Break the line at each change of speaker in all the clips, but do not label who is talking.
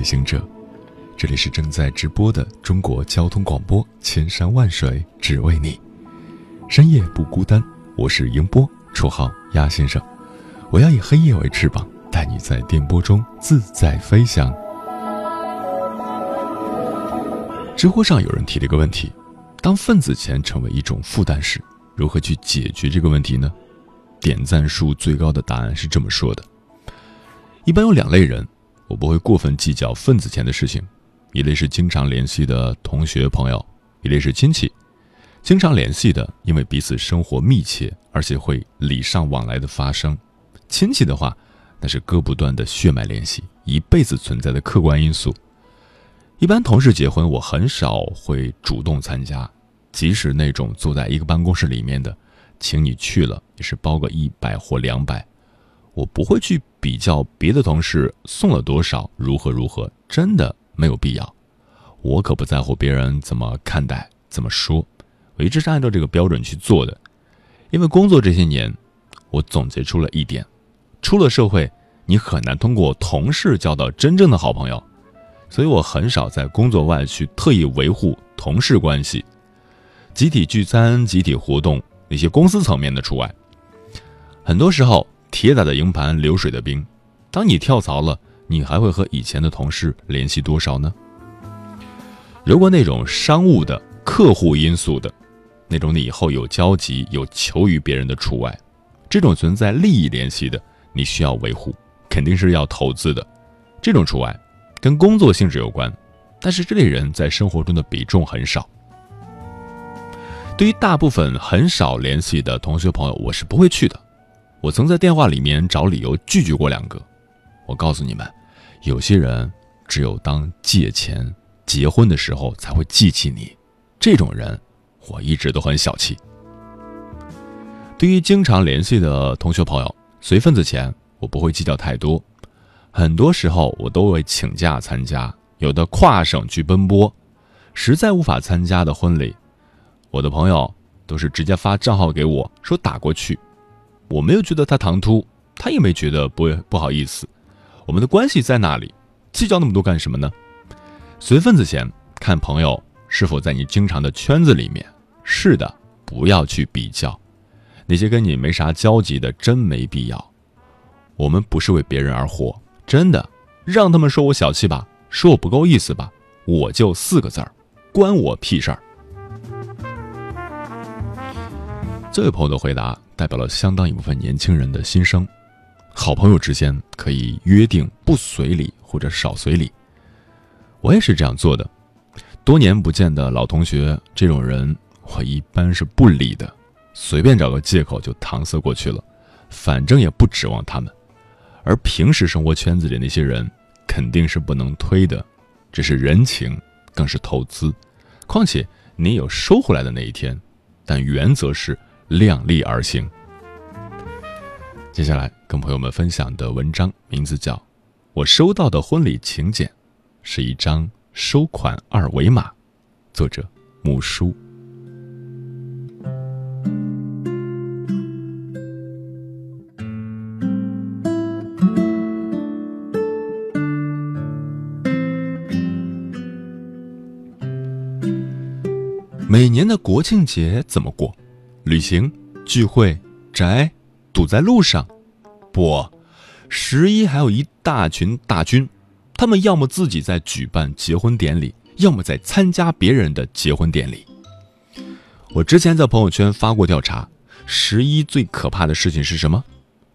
夜行者，这里是正在直播的中国交通广播，千山万水只为你，深夜不孤单。我是迎波，绰号鸭先生。我要以黑夜为翅膀，带你在电波中自在飞翔。知乎上有人提了一个问题：当份子钱成为一种负担时，如何去解决这个问题呢？点赞数最高的答案是这么说的：一般有两类人。我不会过分计较份子钱的事情，一类是经常联系的同学朋友，一类是亲戚。经常联系的，因为彼此生活密切，而且会礼尚往来的发生；亲戚的话，那是割不断的血脉联系，一辈子存在的客观因素。一般同事结婚，我很少会主动参加，即使那种坐在一个办公室里面的，请你去了，也是包个一百或两百。我不会去比较别的同事送了多少，如何如何，真的没有必要。我可不在乎别人怎么看待、怎么说，我一直是按照这个标准去做的。因为工作这些年，我总结出了一点：出了社会，你很难通过同事交到真正的好朋友，所以我很少在工作外去特意维护同事关系。集体聚餐、集体活动，那些公司层面的除外。很多时候。铁打的营盘流水的兵，当你跳槽了，你还会和以前的同事联系多少呢？如果那种商务的客户因素的，那种你以后有交集、有求于别人的除外，这种存在利益联系的，你需要维护，肯定是要投资的，这种除外，跟工作性质有关，但是这类人在生活中的比重很少。对于大部分很少联系的同学朋友，我是不会去的。我曾在电话里面找理由拒绝过两个。我告诉你们，有些人只有当借钱、结婚的时候才会记起你。这种人，我一直都很小气。对于经常联系的同学朋友，随份子钱我不会计较太多。很多时候我都会请假参加，有的跨省去奔波。实在无法参加的婚礼，我的朋友都是直接发账号给我，说打过去。我没有觉得他唐突，他也没觉得不不好意思。我们的关系在那里，计较那么多干什么呢？随份子钱，看朋友是否在你经常的圈子里面。是的，不要去比较，那些跟你没啥交集的，真没必要。我们不是为别人而活，真的，让他们说我小气吧，说我不够意思吧，我就四个字儿，关我屁事儿。这位朋友的回答。代表了相当一部分年轻人的心声。好朋友之间可以约定不随礼或者少随礼。我也是这样做的。多年不见的老同学，这种人我一般是不理的，随便找个借口就搪塞过去了。反正也不指望他们。而平时生活圈子里那些人，肯定是不能推的。这是人情，更是投资。况且你有收回来的那一天。但原则是。量力而行。接下来跟朋友们分享的文章名字叫《我收到的婚礼请柬》，是一张收款二维码，作者木叔。每年的国庆节怎么过？旅行、聚会、宅，堵在路上，不，十一还有一大群大军，他们要么自己在举办结婚典礼，要么在参加别人的结婚典礼。我之前在朋友圈发过调查，十一最可怕的事情是什么？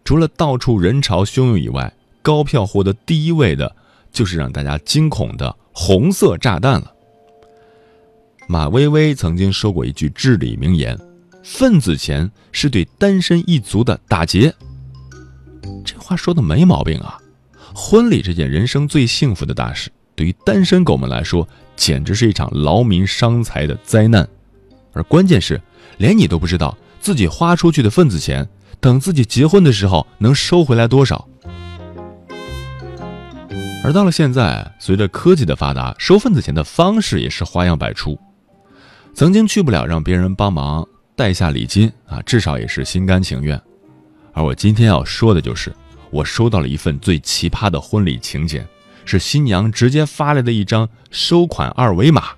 除了到处人潮汹涌以外，高票获得第一位的，就是让大家惊恐的红色炸弹了。马薇薇曾经说过一句至理名言：“份子钱是对单身一族的打劫。”这话说的没毛病啊！婚礼这件人生最幸福的大事，对于单身狗们来说，简直是一场劳民伤财的灾难。而关键是，连你都不知道自己花出去的份子钱，等自己结婚的时候能收回来多少。而到了现在，随着科技的发达，收份子钱的方式也是花样百出。曾经去不了，让别人帮忙带下礼金啊，至少也是心甘情愿。而我今天要说的就是，我收到了一份最奇葩的婚礼请柬，是新娘直接发来的一张收款二维码。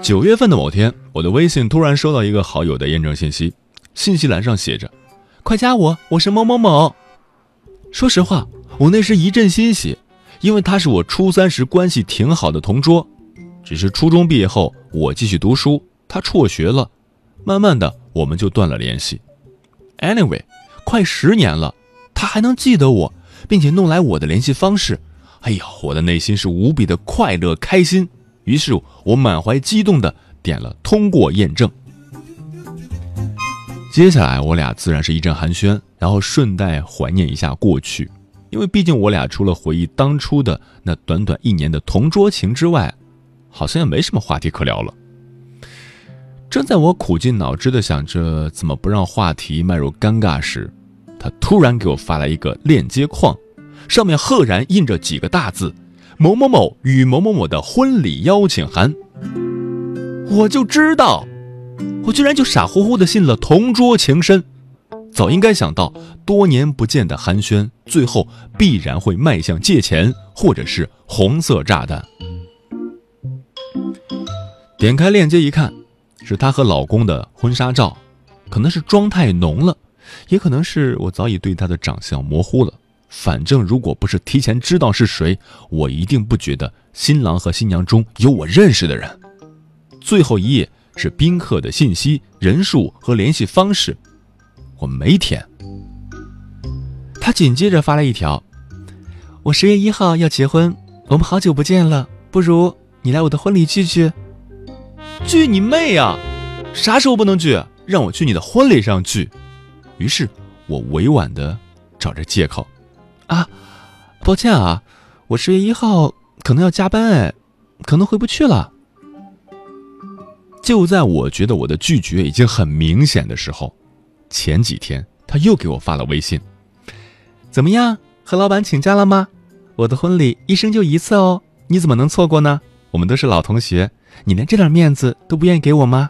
九月份的某天，我的微信突然收到一个好友的验证信息，信息栏上写着：“快加我，我是某某某。”说实话，我那时一阵欣喜，因为他是我初三时关系挺好的同桌，只是初中毕业后我继续读书。他辍学了，慢慢的我们就断了联系。Anyway，快十年了，他还能记得我，并且弄来我的联系方式。哎呀，我的内心是无比的快乐开心。于是我满怀激动的点了通过验证。接下来我俩自然是一阵寒暄，然后顺带怀念一下过去，因为毕竟我俩除了回忆当初的那短短一年的同桌情之外，好像也没什么话题可聊了。正在我苦尽脑汁的想着怎么不让话题迈入尴尬时，他突然给我发来一个链接框，上面赫然印着几个大字：“某某某与某某某的婚礼邀请函。”我就知道，我居然就傻乎乎的信了同桌情深，早应该想到多年不见的寒暄，最后必然会迈向借钱或者是红色炸弹。点开链接一看。是她和老公的婚纱照，可能是妆太浓了，也可能是我早已对她的长相模糊了。反正如果不是提前知道是谁，我一定不觉得新郎和新娘中有我认识的人。最后一页是宾客的信息、人数和联系方式，我没填。他紧接着发来一条：“我十月一号要结婚，我们好久不见了，不如你来我的婚礼聚聚。”聚你妹啊！啥时候不能聚？让我去你的婚礼上聚。于是，我委婉的找着借口，啊，抱歉啊，我十月一号可能要加班，哎，可能回不去了。就在我觉得我的拒绝已经很明显的时候，前几天他又给我发了微信，怎么样？和老板请假了吗？我的婚礼一生就一次哦，你怎么能错过呢？我们都是老同学。你连这点面子都不愿意给我吗？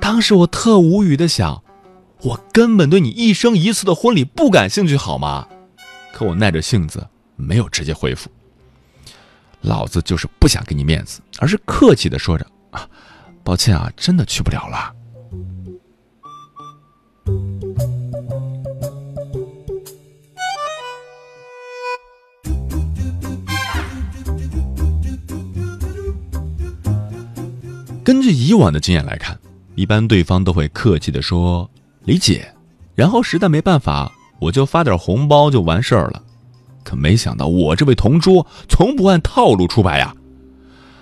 当时我特无语的想，我根本对你一生一次的婚礼不感兴趣，好吗？可我耐着性子没有直接回复。老子就是不想给你面子，而是客气的说着啊，抱歉啊，真的去不了了。根据以往的经验来看，一般对方都会客气的说理解，然后实在没办法，我就发点红包就完事儿了。可没想到我这位同桌从不按套路出牌呀，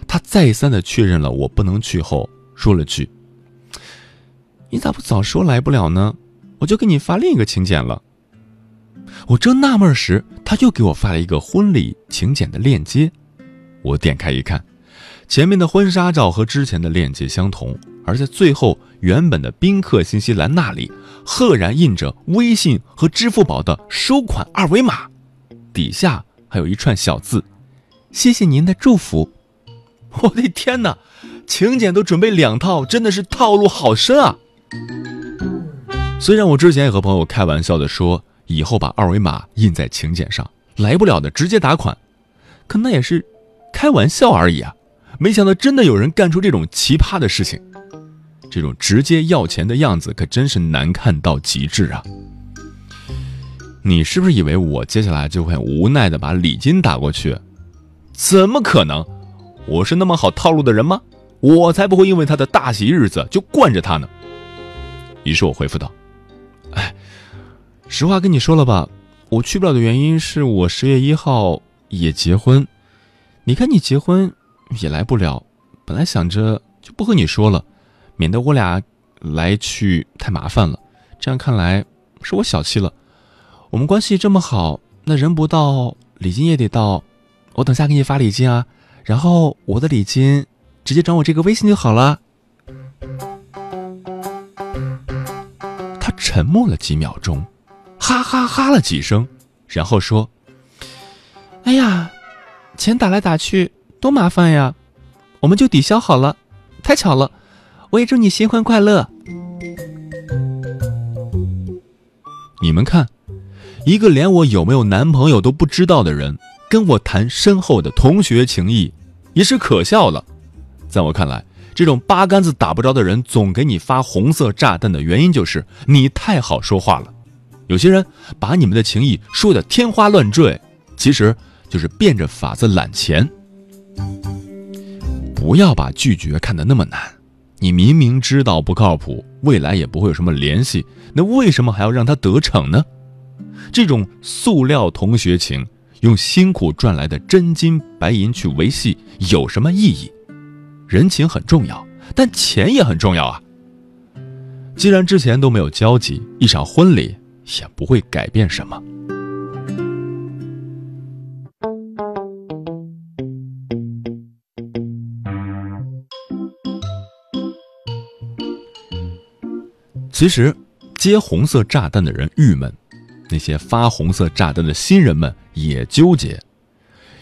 他再三的确认了我不能去后，说了句：“你咋不早说来不了呢？我就给你发另一个请柬了。”我正纳闷时，他又给我发了一个婚礼请柬的链接，我点开一看。前面的婚纱照和之前的链接相同，而在最后原本的宾客信息栏那里，赫然印着微信和支付宝的收款二维码，底下还有一串小字：“谢谢您的祝福。”我的天哪，请柬都准备两套，真的是套路好深啊！虽然我之前也和朋友开玩笑的说，以后把二维码印在请柬上，来不了的直接打款，可那也是开玩笑而已啊。没想到真的有人干出这种奇葩的事情，这种直接要钱的样子可真是难看到极致啊！你是不是以为我接下来就会无奈的把礼金打过去？怎么可能？我是那么好套路的人吗？我才不会因为他的大喜日子就惯着他呢。于是我回复道：“哎，实话跟你说了吧，我去不了的原因是我十月一号也结婚。你看你结婚也来不了，本来想着就不和你说了，免得我俩来去太麻烦了。这样看来是我小气了。我们关系这么好，那人不到，礼金也得到。我等下给你发礼金啊，然后我的礼金。”直接转我这个微信就好了。他沉默了几秒钟，哈哈哈了几声，然后说：“哎呀，钱打来打去多麻烦呀，我们就抵消好了。太巧了，我也祝你新婚快乐。”你们看，一个连我有没有男朋友都不知道的人，跟我谈深厚的同学情谊，也是可笑了。在我看来，这种八竿子打不着的人总给你发红色炸弹的原因就是你太好说话了。有些人把你们的情谊说的天花乱坠，其实就是变着法子揽钱。不要把拒绝看得那么难，你明明知道不靠谱，未来也不会有什么联系，那为什么还要让他得逞呢？这种塑料同学情，用辛苦赚来的真金白银去维系，有什么意义？人情很重要，但钱也很重要啊。既然之前都没有交集，一场婚礼也不会改变什么。其实，接红色炸弹的人郁闷，那些发红色炸弹的新人们也纠结。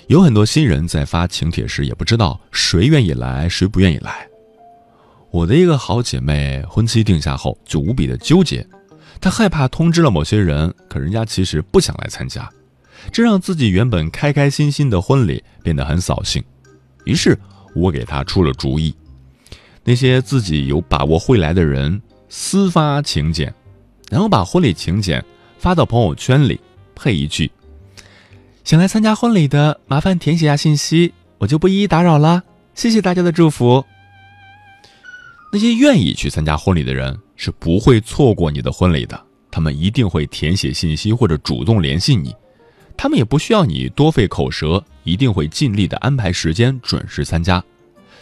有很多新人在发请帖时也不知道谁愿意来，谁不愿意来。我的一个好姐妹婚期定下后就无比的纠结，她害怕通知了某些人，可人家其实不想来参加，这让自己原本开开心心的婚礼变得很扫兴。于是我给她出了主意：那些自己有把握会来的人私发请柬，然后把婚礼请柬发到朋友圈里，配一句。想来参加婚礼的，麻烦填写下信息，我就不一一打扰了。谢谢大家的祝福。那些愿意去参加婚礼的人是不会错过你的婚礼的，他们一定会填写信息或者主动联系你，他们也不需要你多费口舌，一定会尽力的安排时间准时参加。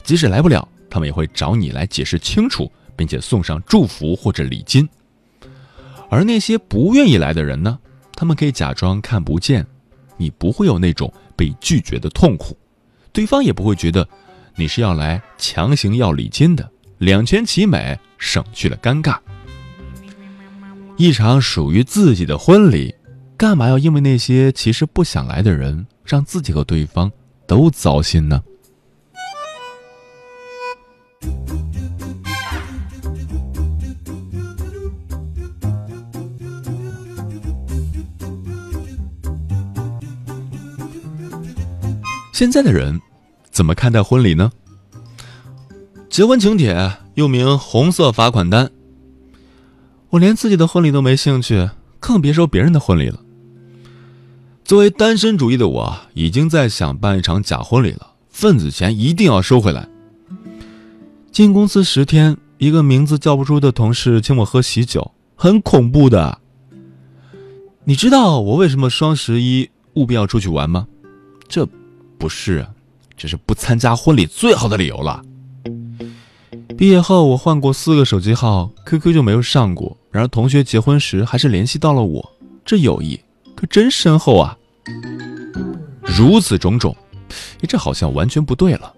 即使来不了，他们也会找你来解释清楚，并且送上祝福或者礼金。而那些不愿意来的人呢？他们可以假装看不见。你不会有那种被拒绝的痛苦，对方也不会觉得你是要来强行要礼金的，两全其美，省去了尴尬。一场属于自己的婚礼，干嘛要因为那些其实不想来的人，让自己和对方都糟心呢？现在的人怎么看待婚礼呢？结婚请帖又名红色罚款单。我连自己的婚礼都没兴趣，更别说别人的婚礼了。作为单身主义的我，已经在想办一场假婚礼了，份子钱一定要收回来。进公司十天，一个名字叫不出的同事请我喝喜酒，很恐怖的。你知道我为什么双十一务必要出去玩吗？这。不是，这是不参加婚礼最好的理由了。毕业后，我换过四个手机号，QQ 就没有上过。然而，同学结婚时还是联系到了我，这友谊可真深厚啊！如此种种，这好像完全不对了。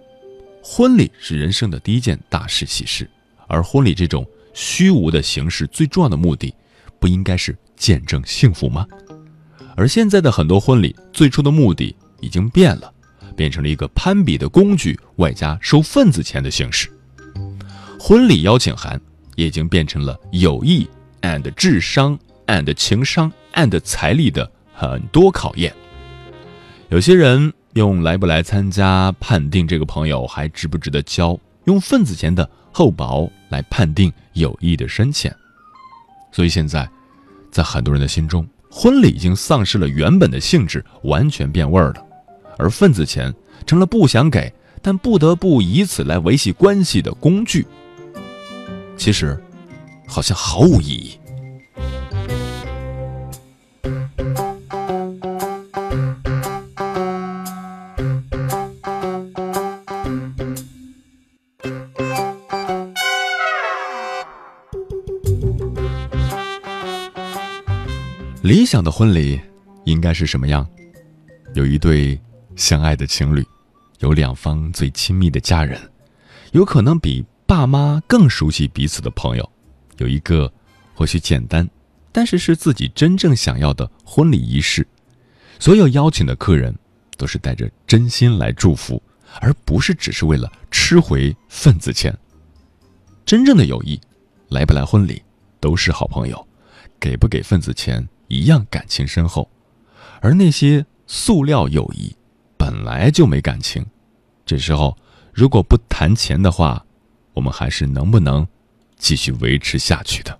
婚礼是人生的第一件大事喜事，而婚礼这种虚无的形式，最重要的目的，不应该是见证幸福吗？而现在的很多婚礼，最初的目的已经变了。变成了一个攀比的工具，外加收份子钱的形式。婚礼邀请函也已经变成了友谊 and 智商 and 情商 and 财力的很多考验。有些人用来不来参加判定这个朋友还值不值得交，用份子钱的厚薄
来判定友谊的深浅。所以现在，在很多人的心中，婚礼已经丧失了原本的性质，完全变味儿了，而份子钱成了不想给但不得不以此来维系关系的工具。其实，好像毫无意义。理想的婚礼应该是什么样？有一对相爱的情侣，有两方最亲密的家人，有可能比爸妈更熟悉彼此的朋友，有一个或许简单，但是是自己真正想要的婚礼仪式。所有邀请的客人都是带着真心来祝福，而不是只是为了吃回份子钱。真正的友谊，来不来婚礼都是好朋友，给不给份子钱。一样感情深厚，而那些塑料友谊本来就没感情。这时候如果不谈钱的话，我们还是能不能继续维持下去的？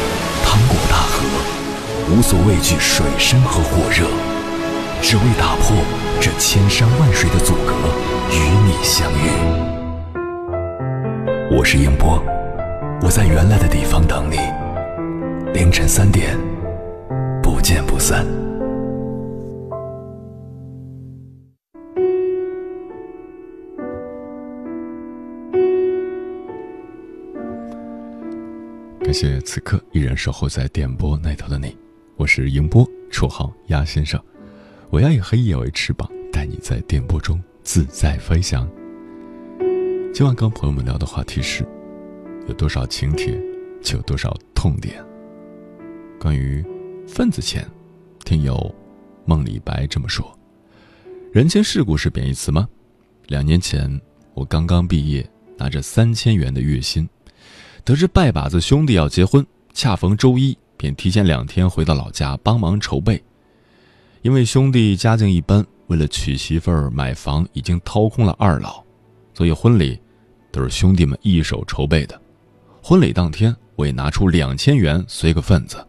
无所畏惧水深和火热，只为打破这千山万水的阻隔，与你相遇。我是英波，我在原来的地方等你。凌晨三点，不见不散。
感谢此刻依然守候在电波那头的你，我是迎波，绰号鸭先生。我要以黑夜为翅膀，带你在电波中自在飞翔。今晚跟朋友们聊的话题是：有多少请帖，就有多少痛点。关于份子钱，听友梦李白这么说：“人情世故是贬义词吗？”两年前，我刚刚毕业，拿着三千元的月薪，得知拜把子兄弟要结婚，恰逢周一，便提前两天回到老家帮忙筹备。因为兄弟家境一般，为了娶媳妇儿、买房，已经掏空了二老，所以婚礼都是兄弟们一手筹备的。婚礼当天，我也拿出两千元随个份子。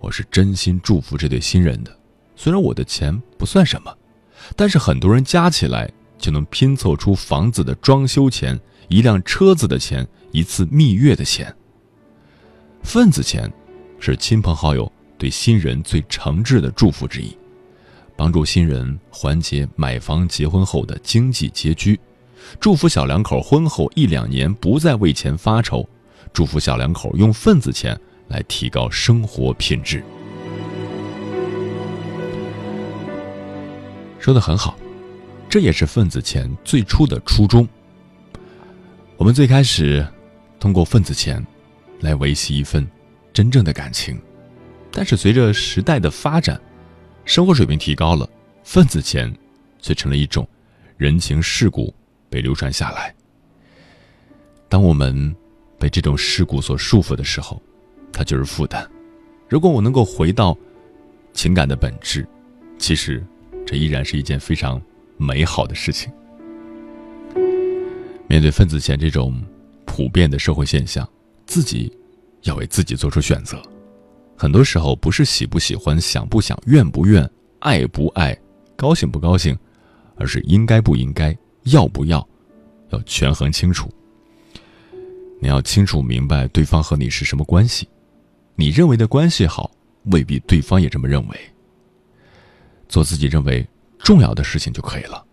我是真心祝福这对新人的，虽然我的钱不算什么，但是很多人加起来就能拼凑出房子的装修钱、一辆车子的钱、一次蜜月的钱。份子钱，是亲朋好友对新人最诚挚的祝福之一，帮助新人缓解买房结婚后的经济拮据，祝福小两口婚后一两年不再为钱发愁，祝福小两口用份子钱。来提高生活品质，说的很好，这也是份子钱最初的初衷。我们最开始通过份子钱来维系一份真正的感情，但是随着时代的发展，生活水平提高了，份子钱却成了一种人情世故被流传下来。当我们被这种世故所束缚的时候，它就是负担。如果我能够回到情感的本质，其实这依然是一件非常美好的事情。面对份子钱这种普遍的社会现象，自己要为自己做出选择。很多时候不是喜不喜欢、想不想、愿不愿、爱不爱、高兴不高兴，而是应该不应该、要不要，要权衡清楚。你要清楚明白对方和你是什么关系。你认为的关系好，未必对方也这么认为。做自己认为重要的事情就可以了。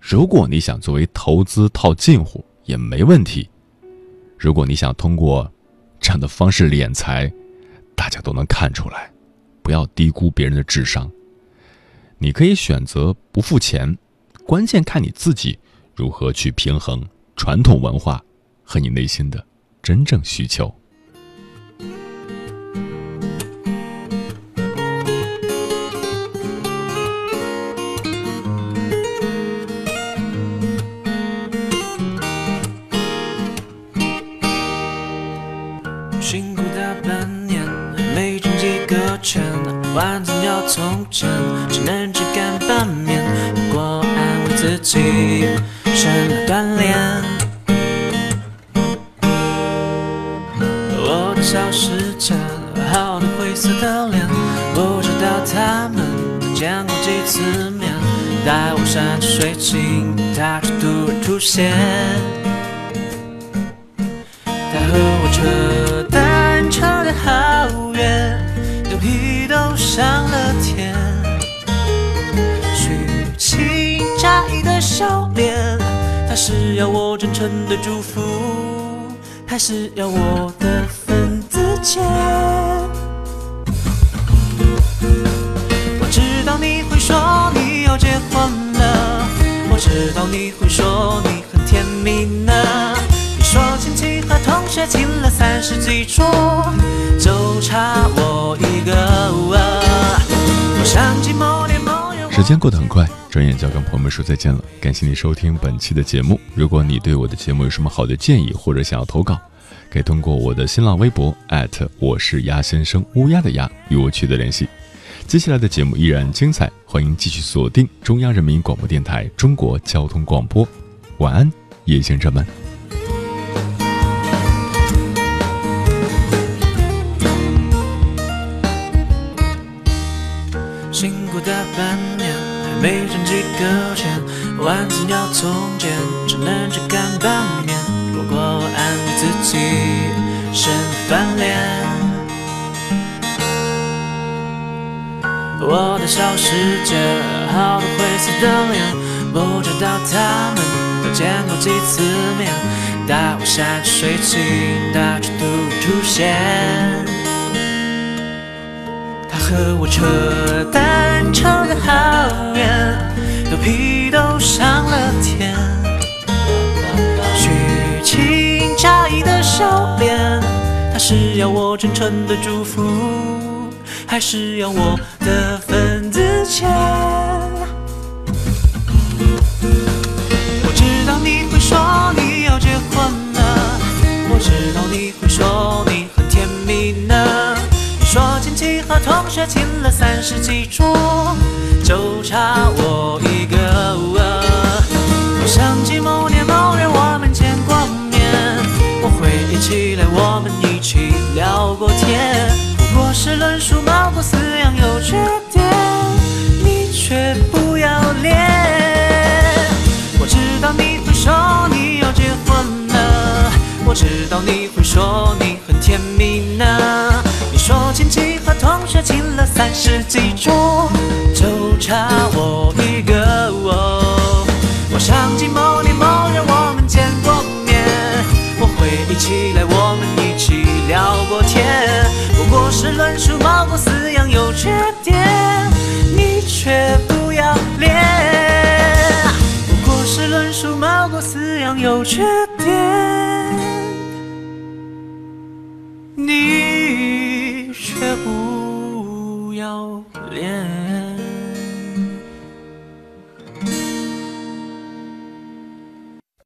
如果你想作为投资套近乎，也没问题。如果你想通过这样的方式敛财，大家都能看出来。不要低估别人的智商。你可以选择不付钱，关键看你自己如何去平衡传统文化和你内心的真正需求。
从前，只能吃干拌面。不过安慰自己，省了锻炼。我的小时辰，好多灰色的脸，不知道他们见过几次面。待我山穷水尽，他却突然出现。他和我扯淡，扯得好。上了天，虚情假意的笑脸，他是要我真诚的祝福，还是要我的份子钱？我知道你会说你要结婚了，我知道你会说你很甜蜜呢。你说亲戚和同学请了三十几桌，就差我一个。我。
时间过得很快，转眼就要跟朋友们说再见了。感谢你收听本期的节目。如果你对我的节目有什么好的建议，或者想要投稿，可以通过我的新浪微博我是鸭先生乌鸦的鸭与我取得联系。接下来的节目依然精彩，欢迎继续锁定中央人民广播电台中国交通广播。晚安，夜行者们。
半年，还没挣几个钱，万字要从简，只能只看半面。不过我安慰自己，是翻脸。我的小世界，好多灰色的脸，不知道他们都见过几次面。大雾下着水汽，大尺度出现。和我扯淡扯得好远，头皮都上了天。虚情假意的笑脸，他是要我真诚的祝福，还是要我的份子钱？我知道你会说你要结婚了，我知道你会说你很甜蜜呢。你和同学请了三十几桌，就差我一个。我想起某年某月我们见过面，我回忆起来我们一起聊过天。不过是论述猫狗饲养有趣和同学请了三十几桌，就差我一个。我想起某年某月我们见过面，我回忆起来我们一起聊过天。不过是论述某个饲养有缺点，你却不要脸。不过是论述某个饲养有缺点，你。要。